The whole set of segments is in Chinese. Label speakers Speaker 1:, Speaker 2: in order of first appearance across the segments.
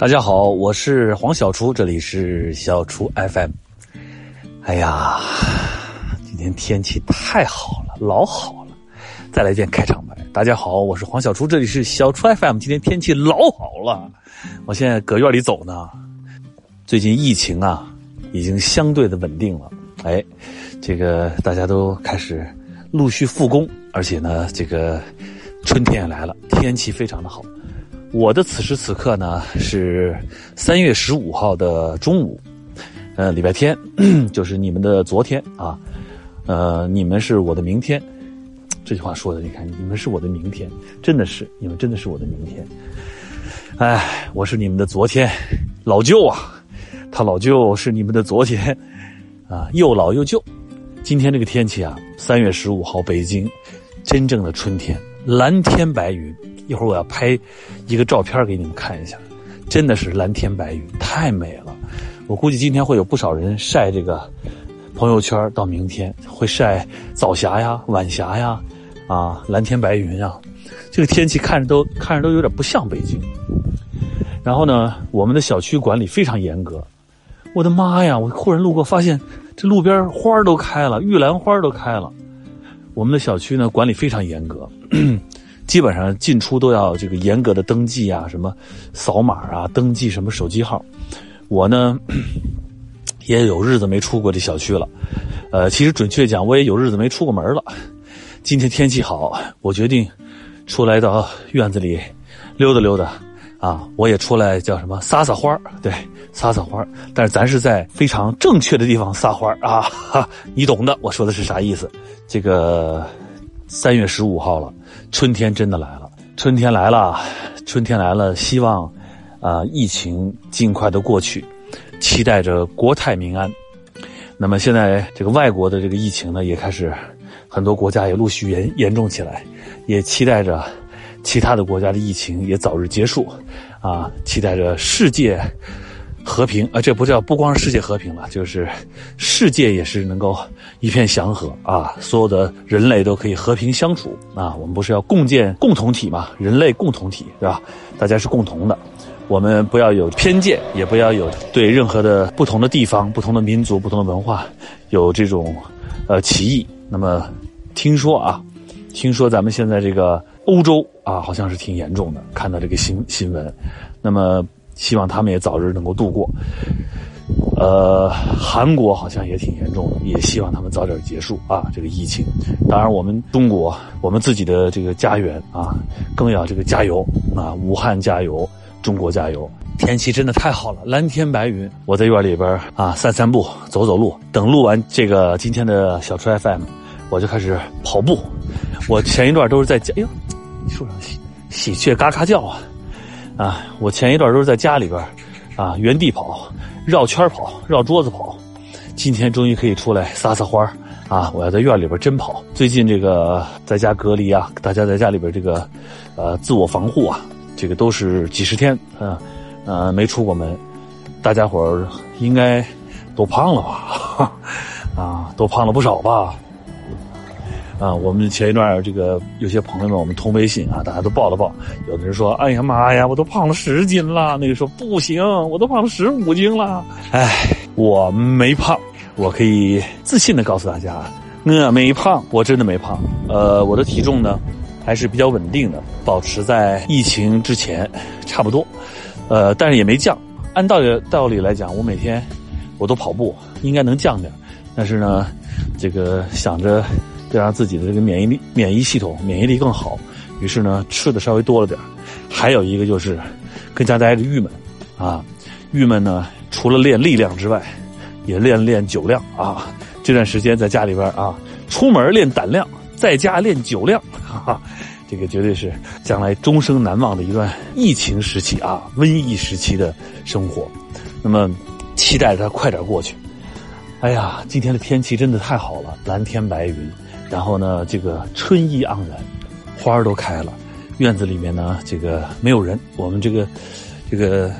Speaker 1: 大家好，我是黄小厨，这里是小厨 FM。哎呀，今天天气太好了，老好了。再来一遍开场白。大家好，我是黄小厨，这里是小厨 FM。今天天气老好了，我现在搁院里走呢。最近疫情啊，已经相对的稳定了。哎，这个大家都开始陆续复工，而且呢，这个春天也来了，天气非常的好。我的此时此刻呢是三月十五号的中午，呃，礼拜天，就是你们的昨天啊，呃，你们是我的明天。这句话说的，你看，你们是我的明天，真的是，你们真的是我的明天。哎，我是你们的昨天，老舅啊，他老舅是你们的昨天，啊，又老又旧。今天这个天气啊，三月十五号北京，真正的春天，蓝天白云。一会儿我要拍一个照片给你们看一下，真的是蓝天白云，太美了。我估计今天会有不少人晒这个朋友圈，到明天会晒早霞呀、晚霞呀，啊，蓝天白云啊。这个天气看着都看着都有点不像北京。然后呢，我们的小区管理非常严格。我的妈呀！我忽然路过，发现这路边花都开了，玉兰花都开了。我们的小区呢，管理非常严格。基本上进出都要这个严格的登记啊，什么扫码啊，登记什么手机号。我呢 也有日子没出过这小区了，呃，其实准确讲，我也有日子没出过门了。今天天气好，我决定出来到院子里溜达溜达啊，我也出来叫什么撒撒花对，撒撒花但是咱是在非常正确的地方撒花啊，哈，你懂的，我说的是啥意思？这个。三月十五号了，春天真的来了。春天来了，春天来了。希望，啊，疫情尽快的过去，期待着国泰民安。那么现在这个外国的这个疫情呢，也开始，很多国家也陆续严严重起来，也期待着其他的国家的疫情也早日结束，啊，期待着世界。和平啊，这不叫不光是世界和平了，就是世界也是能够一片祥和啊，所有的人类都可以和平相处啊。我们不是要共建共同体嘛？人类共同体对吧？大家是共同的，我们不要有偏见，也不要有对任何的不同的地方、不同的民族、不同的文化有这种呃歧义。那么听说啊，听说咱们现在这个欧洲啊，好像是挺严重的，看到这个新新闻，那么。希望他们也早日能够度过。呃，韩国好像也挺严重的，也希望他们早点结束啊，这个疫情。当然，我们中国，我们自己的这个家园啊，更要这个加油啊！武汉加油，中国加油！天气真的太好了，蓝天白云。我在院里边啊，散散步，走走路。等录完这个今天的小车 FM，我就开始跑步。我前一段都是在家，哎呦，树上喜喜鹊嘎嘎叫啊！啊，我前一段都是在家里边，啊，原地跑，绕圈跑，绕桌子跑。今天终于可以出来撒撒欢啊！我要在院里边真跑。最近这个在家隔离啊，大家在家里边这个，呃，自我防护啊，这个都是几十天，嗯，呃，没出过门。大家伙应该都胖了吧？啊，都胖了不少吧？啊，我们前一段这个有些朋友们，我们通微信啊，大家都报了报。有的人说：“哎呀妈呀，我都胖了十斤了。”那个说：“不行，我都胖了十五斤了。”哎，我没胖，我可以自信的告诉大家，我没胖，我真的没胖。呃，我的体重呢，还是比较稳定的，保持在疫情之前差不多。呃，但是也没降。按道理道理来讲，我每天我都跑步，应该能降点。但是呢，这个想着。要让自己的这个免疫力、免疫系统、免疫力更好，于是呢，吃的稍微多了点还有一个就是，更加待着郁闷，啊，郁闷呢，除了练力量之外，也练练酒量啊。这段时间在家里边啊，出门练胆量，在家练酒量，哈哈，这个绝对是将来终生难忘的一段疫情时期啊，瘟疫时期的生活。那么，期待着它快点过去。哎呀，今天的天气真的太好了，蓝天白云。然后呢，这个春意盎然，花儿都开了，院子里面呢，这个没有人。我们这个这个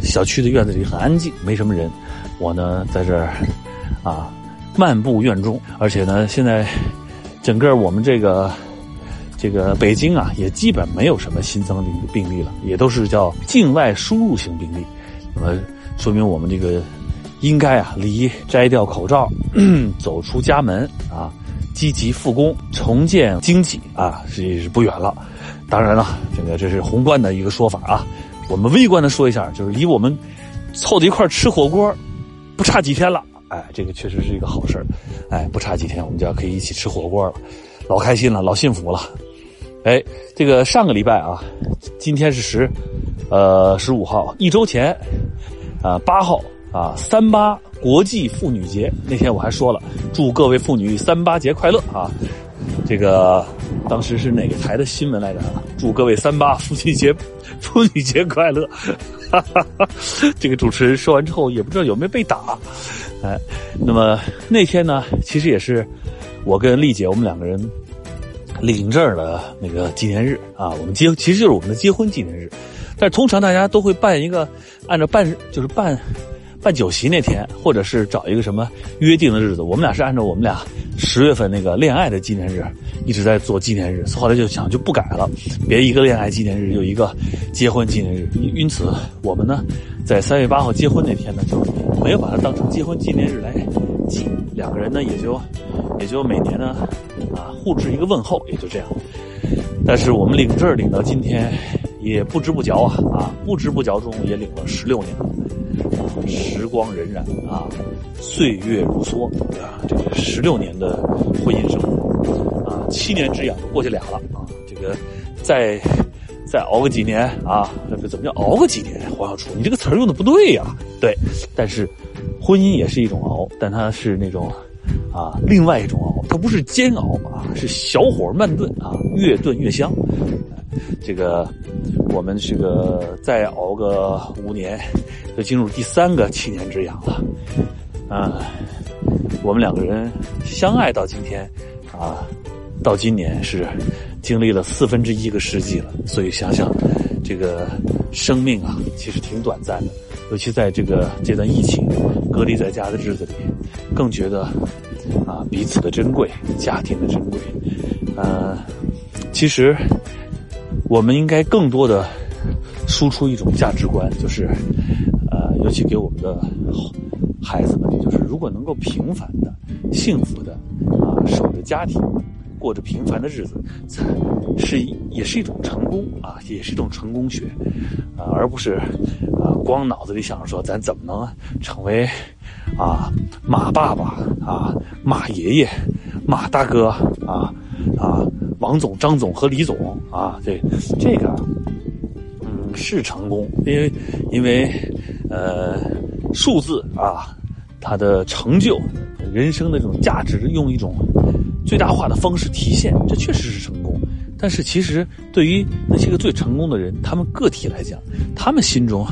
Speaker 1: 小区的院子里很安静，没什么人。我呢在这儿啊漫步院中，而且呢，现在整个我们这个这个北京啊，也基本没有什么新增病病例了，也都是叫境外输入型病例。那么说明我们这个应该啊，离摘掉口罩、走出家门啊，积极复工、重建经济啊，是是不远了。当然了，这个这是宏观的一个说法啊。我们微观的说一下，就是离我们凑在一块吃火锅不差几天了。哎，这个确实是一个好事哎，不差几天，我们就要可以一起吃火锅了，老开心了，老幸福了。哎，这个上个礼拜啊，今天是十，呃，十五号，一周前，啊，八号啊，三八国际妇女节那天我还说了，祝各位妇女三八节快乐啊。这个当时是哪个台的新闻来着？祝各位三八妇女节 妇女节快乐。哈哈哈，这个主持人说完之后，也不知道有没有被打。哎，那么那天呢，其实也是我跟丽姐我们两个人领证的那个纪念日啊。我们结其实就是我们的结婚纪念日，但是通常大家都会办一个按照办就是办办酒席那天，或者是找一个什么约定的日子。我们俩是按照我们俩十月份那个恋爱的纪念日一直在做纪念日，后来就想就不改了，别一个恋爱纪念日又一个结婚纪念日。因此我们呢，在三月八号结婚那天呢就。没有把它当成结婚纪念日来记，两个人呢也就也就每年呢啊互致一个问候，也就这样。但是我们领证领到今天，也不知不觉啊啊不知不觉中也领了十六年了，时光荏苒啊，岁月如梭啊，这个十六年的婚姻生活啊，七年之痒都过去俩了啊，这个再。再熬个几年啊？这怎么叫熬个几年？黄小厨，你这个词儿用的不对呀。对，但是婚姻也是一种熬，但它是那种啊，另外一种熬，它不是煎熬啊，是小火慢炖啊，越炖越香。这个我们这个再熬个五年，就进入第三个七年之痒了。啊，我们两个人相爱到今天啊。到今年是经历了四分之一个世纪了，所以想想这个生命啊，其实挺短暂的。尤其在这个这段疫情隔离在家的日子里，更觉得啊彼此的珍贵，家庭的珍贵。呃，其实我们应该更多的输出一种价值观，就是呃，尤其给我们的孩子们，就是如果能够平凡的、幸福的啊守着家庭。过着平凡的日子，才是也是一种成功啊，也是一种成功学啊，而不是啊光脑子里想着说咱怎么能成为啊马爸爸啊马爷爷马大哥啊啊王总张总和李总啊这这个嗯是成功，因为因为呃数字啊它的成就人生的这种价值用一种。最大化的方式体现，这确实是成功。但是，其实对于那些个最成功的人，他们个体来讲，他们心中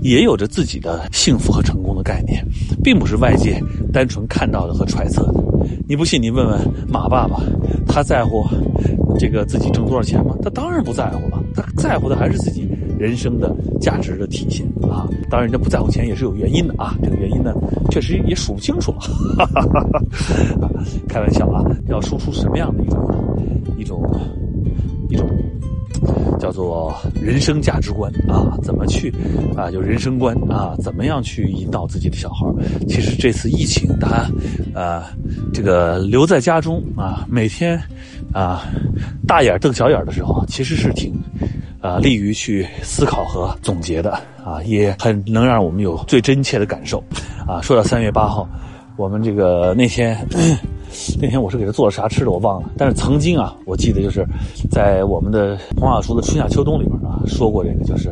Speaker 1: 也有着自己的幸福和成功的概念，并不是外界单纯看到的和揣测的。你不信，你问问马爸爸，他在乎这个自己挣多少钱吗？他当然不在乎了，他在乎的还是自己人生的价值的体现啊。当然，人家不在乎钱也是有原因的啊。这个原因呢，确实也数不清楚了。开玩笑啊，要输出什么样的一种一种一种叫做人生价值观啊？怎么去啊？就人生观啊？怎么样去引导自己的小孩？其实这次疫情，他呃这个留在家中啊，每天啊大眼瞪小眼的时候，其实是挺啊利于去思考和总结的啊，也很能让我们有最真切的感受啊。说到三月八号。我们这个那天，那天我是给他做了啥吃的，我忘了。但是曾经啊，我记得就是在我们的黄小厨的春夏秋冬里边啊，说过这个，就是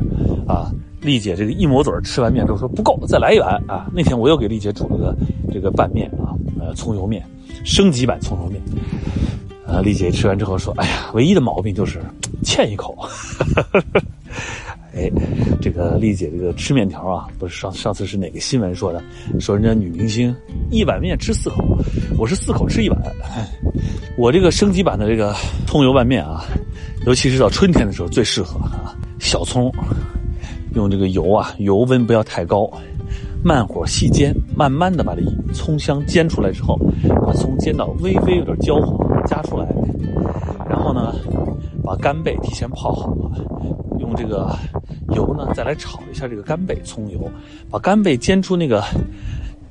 Speaker 1: 啊，丽姐这个一抹嘴吃完面之后说不够，再来一碗啊。那天我又给丽姐煮了个这个拌面啊，呃，葱油面，升级版葱油面。啊，丽姐吃完之后说：“哎呀，唯一的毛病就是欠一口。”哎，这个丽姐这个吃面条啊，不是上上次是哪个新闻说的？说人家女明星一碗面吃四口，我是四口吃一碗。我这个升级版的这个葱油拌面啊，尤其是到春天的时候最适合啊。小葱，用这个油啊，油温不要太高，慢火细煎，慢慢的把这葱香煎出来之后，把葱煎到微微有点焦黄，加出来，然后呢，把干贝提前泡好了，用这个油呢再来炒一下这个干贝，葱油，把干贝煎出那个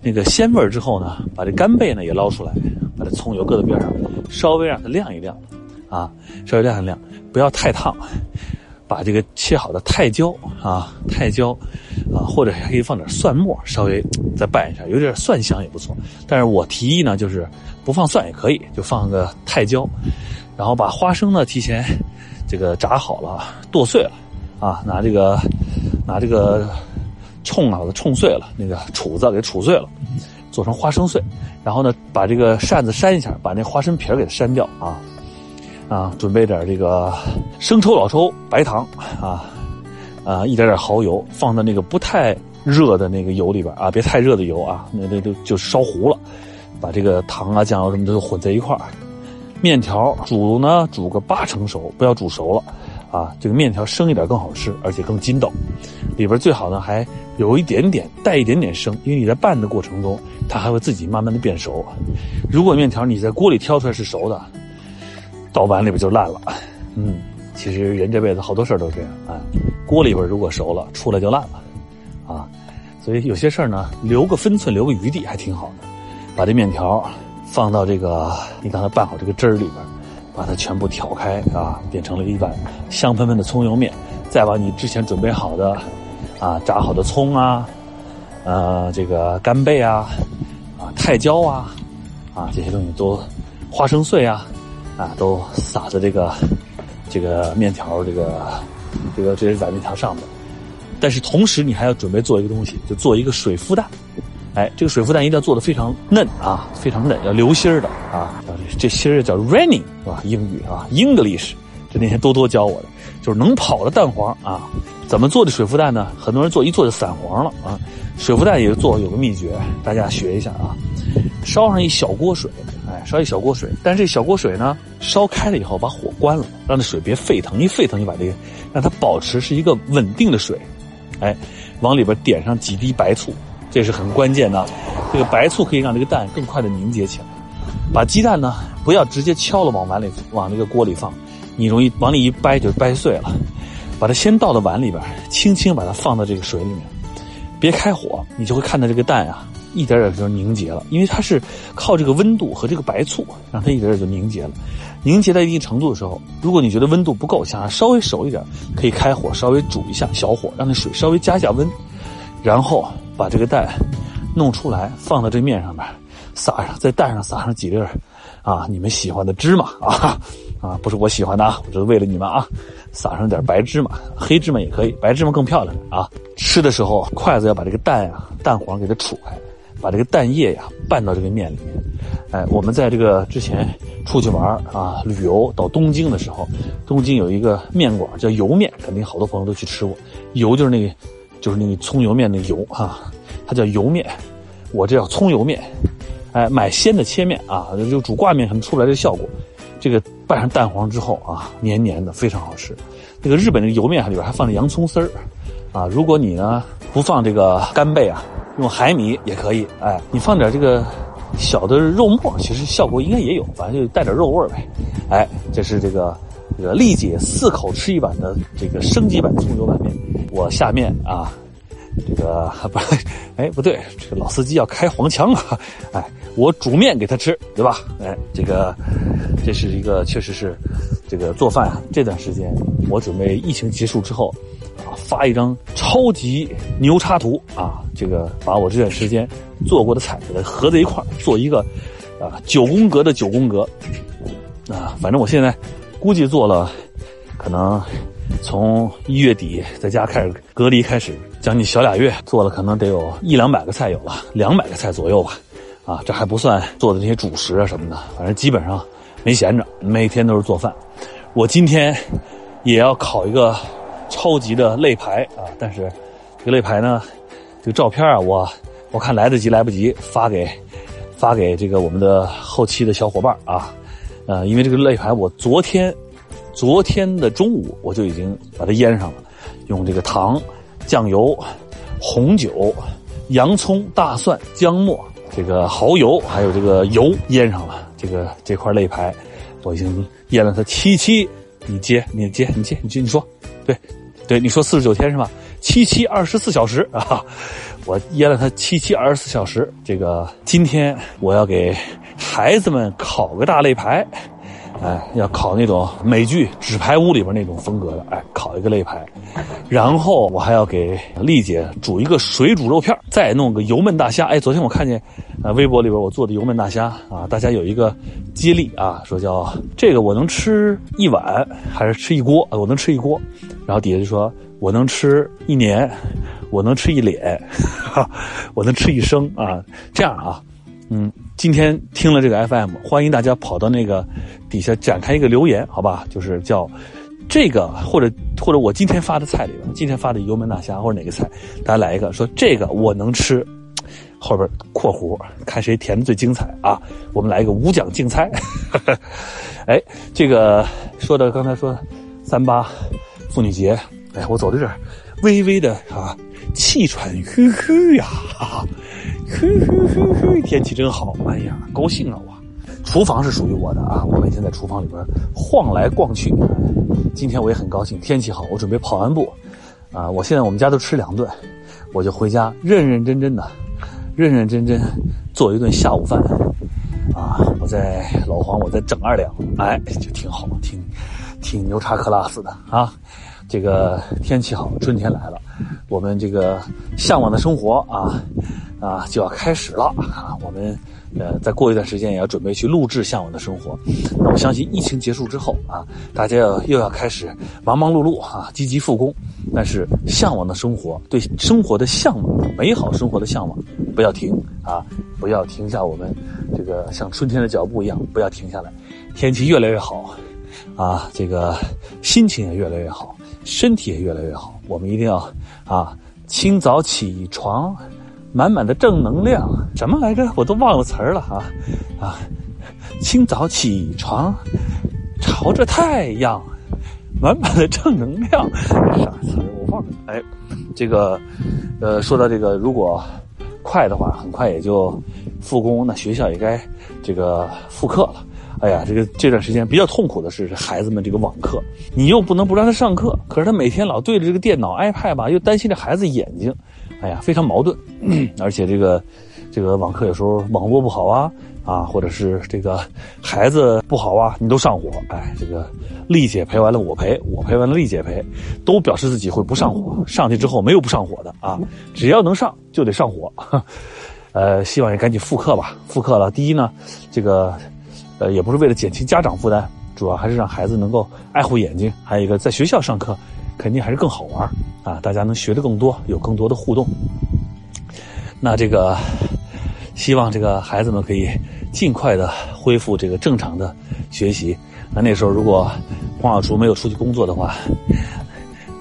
Speaker 1: 那个鲜味之后呢，把这干贝呢也捞出来，把这葱油搁在边上，稍微让它晾一晾，啊，稍微晾一晾，不要太烫。把这个切好的泰椒啊，泰椒啊，或者还可以放点蒜末，稍微再拌一下，有点蒜香也不错。但是我提议呢，就是不放蒜也可以，就放个泰椒。然后把花生呢提前这个炸好了，剁碎了啊，拿这个拿这个冲啊，把它冲碎了，那个杵子给杵碎了，做成花生碎。然后呢，把这个扇子扇一下，把那花生皮给它扇掉啊啊，准备点这个生抽、老抽、白糖啊啊，一点点蚝油，放到那个不太热的那个油里边啊，别太热的油啊，那那都就烧糊了。把这个糖啊、酱油什么的都混在一块。面条煮呢，煮个八成熟，不要煮熟了，啊，这个面条生一点更好吃，而且更筋道。里边最好呢还有一点点带一点点生，因为你在拌的过程中，它还会自己慢慢的变熟。如果面条你在锅里挑出来是熟的，到碗里边就烂了。嗯，其实人这辈子好多事儿都这样啊，锅里边如果熟了，出来就烂了，啊，所以有些事儿呢，留个分寸，留个余地还挺好的。把这面条。放到这个你刚才拌好这个汁儿里边，把它全部挑开啊，变成了一碗香喷喷的葱油面。再把你之前准备好的啊炸好的葱啊，呃这个干贝啊，啊泰椒啊，啊这些东西都花生碎啊，啊都撒在这个这个面条这个这个这些软面条上面。但是同时你还要准备做一个东西，就做一个水孵蛋。哎，这个水孵蛋一定要做的非常嫩啊，非常嫩，要流心儿的啊。这心儿叫 running 是吧？英语啊，English，这那天多多教我的，就是能跑的蛋黄啊。怎么做的水孵蛋呢？很多人做一做就散黄了啊。水孵蛋也做有个秘诀，大家学一下啊。烧上一小锅水，烧一小锅水，但是这小锅水呢，烧开了以后把火关了，让这水别沸腾，一沸腾就把这个让它保持是一个稳定的水，哎，往里边点上几滴白醋。这是很关键的，这个白醋可以让这个蛋更快的凝结起来。把鸡蛋呢，不要直接敲了往碗里往这个锅里放，你容易往里一掰就掰碎了。把它先倒到碗里边，轻轻把它放到这个水里面，别开火，你就会看到这个蛋啊，一点点就凝结了。因为它是靠这个温度和这个白醋让它一点点就凝结了。凝结到一定程度的时候，如果你觉得温度不够，想要稍微熟一点，可以开火稍微煮一下，小火让那水稍微加一下温，然后。把这个蛋弄出来，放到这面上面，撒上在蛋上撒上几粒啊，你们喜欢的芝麻啊啊，不是我喜欢的啊，我这是为了你们啊，撒上点白芝麻，黑芝麻也可以，白芝麻更漂亮啊。吃的时候，筷子要把这个蛋呀蛋黄给它杵开，把这个蛋液呀拌到这个面里面。哎，我们在这个之前出去玩啊，旅游到东京的时候，东京有一个面馆叫油面，肯定好多朋友都去吃过，油就是那个。就是那个葱油面那油哈，它叫油面，我这叫葱油面。哎，买鲜的切面啊，就煮挂面可能出不来这效果。这个拌上蛋黄之后啊，黏黏的，非常好吃。那个日本那个油面里边还放着洋葱丝儿啊。如果你呢不放这个干贝啊，用海米也可以。哎，你放点这个小的肉末，其实效果应该也有，反正就带点肉味呗。哎，这是这个这个丽姐四口吃一碗的这个升级版葱油拌面。我下面啊，这个不，哎，不对，这个老司机要开黄腔啊！哎，我煮面给他吃，对吧？哎，这个，这是一个，确实是，这个做饭啊。这段时间，我准备疫情结束之后，发一张超级牛叉图啊，这个把我这段时间做过的菜给它合在一块做一个啊九宫格的九宫格啊。反正我现在估计做了，可能。从一月底在家开始隔离开始，将近小俩月，做了可能得有一两百个菜有了，两百个菜左右吧。啊，这还不算做的那些主食啊什么的，反正基本上没闲着，每天都是做饭。我今天也要烤一个超级的肋排啊，但是这个肋排呢，这个照片啊，我我看来得及来不及发给发给这个我们的后期的小伙伴啊，呃，因为这个肋排我昨天。昨天的中午我就已经把它腌上了，用这个糖、酱油、红酒、洋葱、大蒜、姜末、这个蚝油，还有这个油腌上了。这个这块肋排，我已经腌了它七七你接，你接，你接，你接，你说，对，对，你说四十九天是吧？七七二十四小时啊！我噎了他七七二十四小时。这个今天我要给孩子们考个大肋排。哎，要烤那种美剧《纸牌屋》里边那种风格的，哎，烤一个肋排，然后我还要给丽姐煮一个水煮肉片，再弄个油焖大虾。哎，昨天我看见，呃，微博里边我做的油焖大虾啊，大家有一个接力啊，说叫这个我能吃一碗还是吃一锅？我能吃一锅，然后底下就说我能吃一年，我能吃一脸，我能吃一生啊，这样啊。嗯，今天听了这个 FM，欢迎大家跑到那个底下展开一个留言，好吧？就是叫这个或者或者我今天发的菜里边，今天发的油焖大虾或者哪个菜，大家来一个说这个我能吃，后边括弧看谁填的最精彩啊！我们来一个五奖竞猜。哎，这个说的刚才说三八妇女节，哎，我走的有点微微的啊，气喘吁吁呀。吁吁吁吁，天气真好！哎呀，高兴啊！我，厨房是属于我的啊！我每天在厨房里边晃来逛去。今天我也很高兴，天气好，我准备跑完步。啊，我现在我们家都吃两顿，我就回家认认真真的、认认真真做一顿下午饭。啊，我在老黄，我在整二两，哎，就挺好，挺挺牛叉克拉斯的啊！这个天气好，春天来了，我们这个向往的生活啊。啊，就要开始了啊！我们，呃，再过一段时间也要准备去录制《向往的生活》。那我相信疫情结束之后啊，大家要又要开始忙忙碌碌啊，积极复工。但是，向往的生活，对生活的向往，美好生活的向往，不要停啊！不要停下我们这个像春天的脚步一样，不要停下来。天气越来越好，啊，这个心情也越来越好，身体也越来越好。我们一定要啊，清早起床。满满的正能量，什么来着？我都忘了词儿了啊！啊，清早起床，朝着太阳，满满的正能量，啥词儿我忘了。哎，这个，呃，说到这个，如果快的话，很快也就复工，那学校也该这个复课了。哎呀，这个这段时间比较痛苦的是孩子们这个网课，你又不能不让他上课，可是他每天老对着这个电脑 iPad 吧，又担心这孩子眼睛。哎呀，非常矛盾，而且这个，这个网课有时候网络不好啊，啊，或者是这个孩子不好啊，你都上火。哎，这个丽姐陪完了我陪，我陪完了丽姐陪，都表示自己会不上火。上去之后没有不上火的啊，只要能上就得上火。呃，希望也赶紧复课吧。复课了，第一呢，这个，呃，也不是为了减轻家长负担，主要还是让孩子能够爱护眼睛。还有一个，在学校上课。肯定还是更好玩啊！大家能学的更多，有更多的互动。那这个，希望这个孩子们可以尽快的恢复这个正常的学习。那那时候如果黄小厨没有出去工作的话，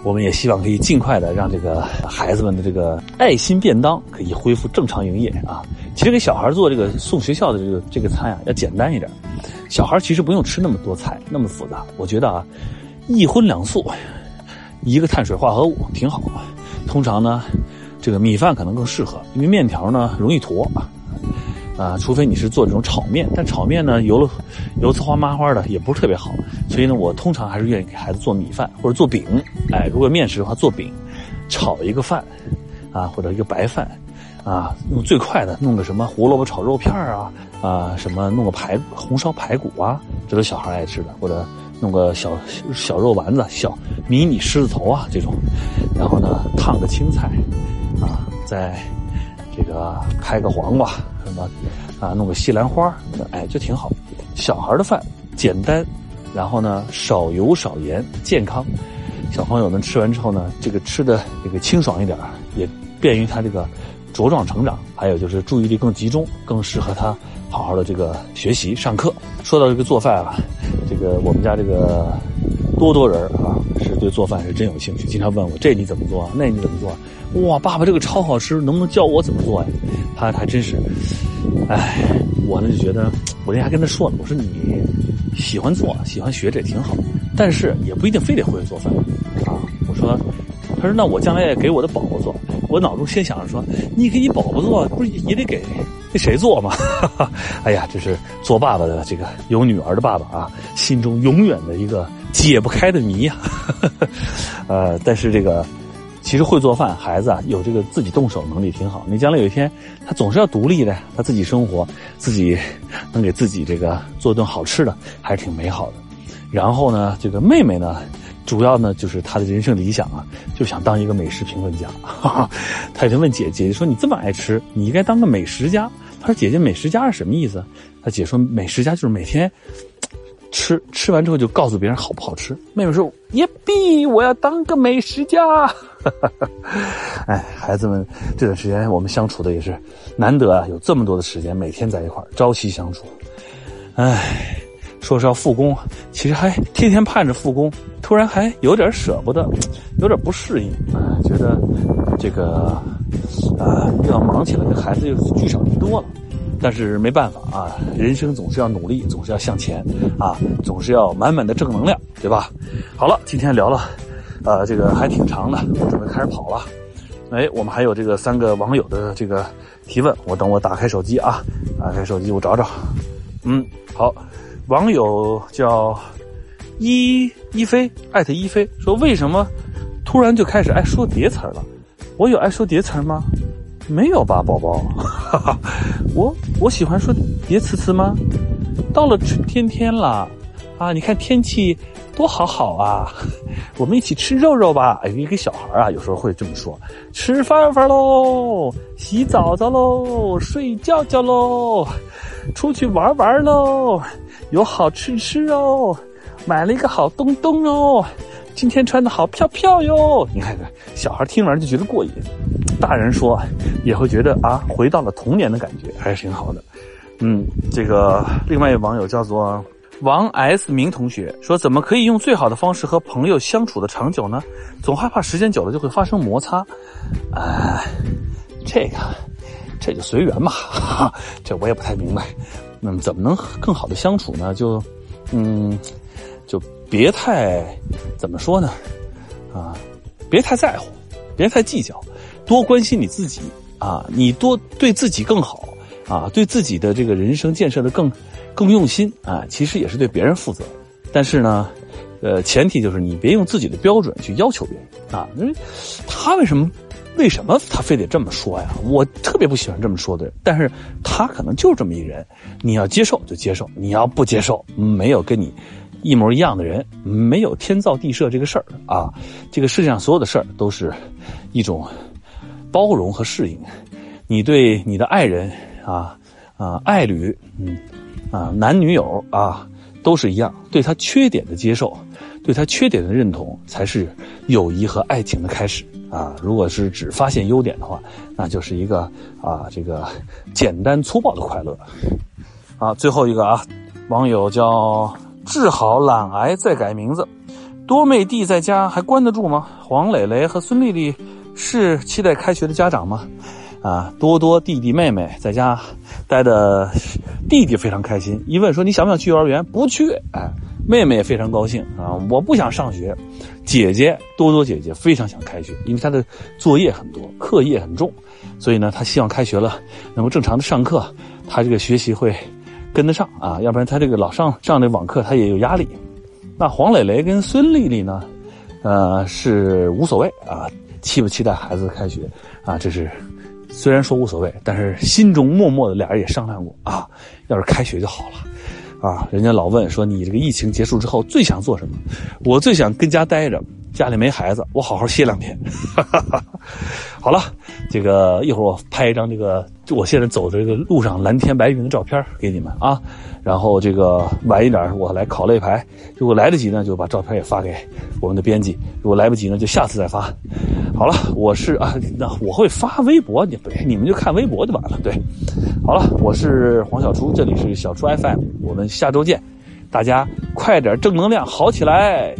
Speaker 1: 我们也希望可以尽快的让这个孩子们的这个爱心便当可以恢复正常营业啊！其实给小孩做这个送学校的这个这个餐啊，要简单一点。小孩其实不用吃那么多菜，那么复杂。我觉得啊，一荤两素。一个碳水化合物挺好，通常呢，这个米饭可能更适合，因为面条呢容易坨啊，啊，除非你是做这种炒面，但炒面呢油了油渍花麻花的也不是特别好，所以呢，我通常还是愿意给孩子做米饭或者做饼，哎，如果面食的话做饼，炒一个饭，啊，或者一个白饭，啊，用最快的弄个什么胡萝卜炒肉片啊，啊，什么弄个排红烧排骨啊，这都小孩爱吃的，或者。弄个小小肉丸子、小迷你狮子头啊，这种，然后呢，烫个青菜，啊，再这个开个黄瓜，么啊，弄个西兰花，哎，就挺好。小孩的饭简单，然后呢，少油少盐，健康。小朋友们吃完之后呢，这个吃的这个清爽一点，也便于他这个茁壮成长。还有就是注意力更集中，更适合他好好的这个学习上课。说到这个做饭啊。这个我们家这个多多人啊，是对做饭是真有兴趣，经常问我这你怎么做啊，那你怎么做？啊哇，爸爸这个超好吃，能不能教我怎么做呀？他还真是，哎，我呢就觉得，我那天还跟他说呢，我说你喜欢做，喜欢学这挺好，但是也不一定非得会做饭啊。我说，他说那我将来也给我的宝宝做。我脑中先想着说，你给你宝宝做，不是也得给那谁做吗？哎呀，这是做爸爸的这个有女儿的爸爸啊，心中永远的一个解不开的谜啊。呃，但是这个。其实会做饭，孩子啊有这个自己动手能力挺好。你将来有一天，他总是要独立的，他自己生活，自己能给自己这个做顿好吃的，还是挺美好的。然后呢，这个妹妹呢，主要呢就是她的人生理想啊，就想当一个美食评论家。她就问姐姐姐说：“你这么爱吃，你应该当个美食家。”她说：“姐姐，美食家是什么意思？”她姐说：“美食家就是每天。”吃吃完之后就告诉别人好不好吃。妹妹说：“耶比，我要当个美食家。”哎，孩子们，这段时间我们相处的也是难得啊，有这么多的时间，每天在一块儿朝夕相处。哎，说是要复工，其实还天天盼着复工，突然还有点舍不得，有点不适应啊，觉得这个啊又要忙起来，这孩子又聚少离多了。但是没办法啊，人生总是要努力，总是要向前啊，总是要满满的正能量，对吧？好了，今天聊了，呃，这个还挺长的，我准备开始跑了。哎，我们还有这个三个网友的这个提问，我等我打开手机啊，打开手机我找找。嗯，好，网友叫一一飞艾特一飞说，为什么突然就开始爱说叠词了？我有爱说叠词吗？没有吧，宝宝。我我喜欢说叠词词吗？到了春天天了，啊，你看天气多好好啊，我们一起吃肉肉吧。哎，一个小孩啊，有时候会这么说：吃饭饭喽，洗澡澡喽，睡觉觉喽，出去玩玩喽，有好吃吃哦，买了一个好东东哦。今天穿的好飘飘哟！你看看，小孩听完就觉得过瘾，大人说也会觉得啊，回到了童年的感觉，还是挺好的。嗯，这个另外一位网友叫做王 S 明同学说，怎么可以用最好的方式和朋友相处的长久呢？总害怕时间久了就会发生摩擦。啊，这个这就随缘吧，这我也不太明白。那么怎么能更好的相处呢？就嗯。就别太怎么说呢，啊，别太在乎，别太计较，多关心你自己啊，你多对自己更好啊，对自己的这个人生建设的更更用心啊，其实也是对别人负责。但是呢，呃，前提就是你别用自己的标准去要求别人啊。因为他为什么为什么他非得这么说呀？我特别不喜欢这么说的人，但是他可能就是这么一人，你要接受就接受，你要不接受，没有跟你。一模一样的人，没有天造地设这个事儿啊！这个世界上所有的事儿都是一种包容和适应。你对你的爱人啊啊爱侣，嗯啊男女友啊都是一样，对他缺点的接受，对他缺点的认同，才是友谊和爱情的开始啊！如果是只发现优点的话，那就是一个啊这个简单粗暴的快乐。啊，最后一个啊，网友叫。治好懒癌再改名字，多妹弟在家还关得住吗？黄磊磊和孙丽丽是期待开学的家长吗？啊，多多弟弟妹妹在家待的，弟弟非常开心。一问说你想不想去幼儿园？不去。哎，妹妹也非常高兴啊，我不想上学。姐姐多多姐姐非常想开学，因为她的作业很多，课业很重，所以呢，她希望开学了能够正常的上课，她这个学习会。跟得上啊，要不然她这个老上上这网课，她也有压力。那黄磊磊跟孙丽丽呢，呃，是无所谓啊，期不期待孩子开学啊？这是虽然说无所谓，但是心中默默的俩人也商量过啊，要是开学就好了啊。人家老问说你这个疫情结束之后最想做什么？我最想跟家待着。家里没孩子，我好好歇两天。好了，这个一会儿我拍一张这个我现在走的这个路上蓝天白云的照片给你们啊。然后这个晚一点我来考肋排，如果来得及呢，就把照片也发给我们的编辑；如果来不及呢，就下次再发。好了，我是啊，那我会发微博，你你们就看微博就完了。对，好了，我是黄小厨，这里是小厨 FM，我们下周见，大家快点正能量好起来。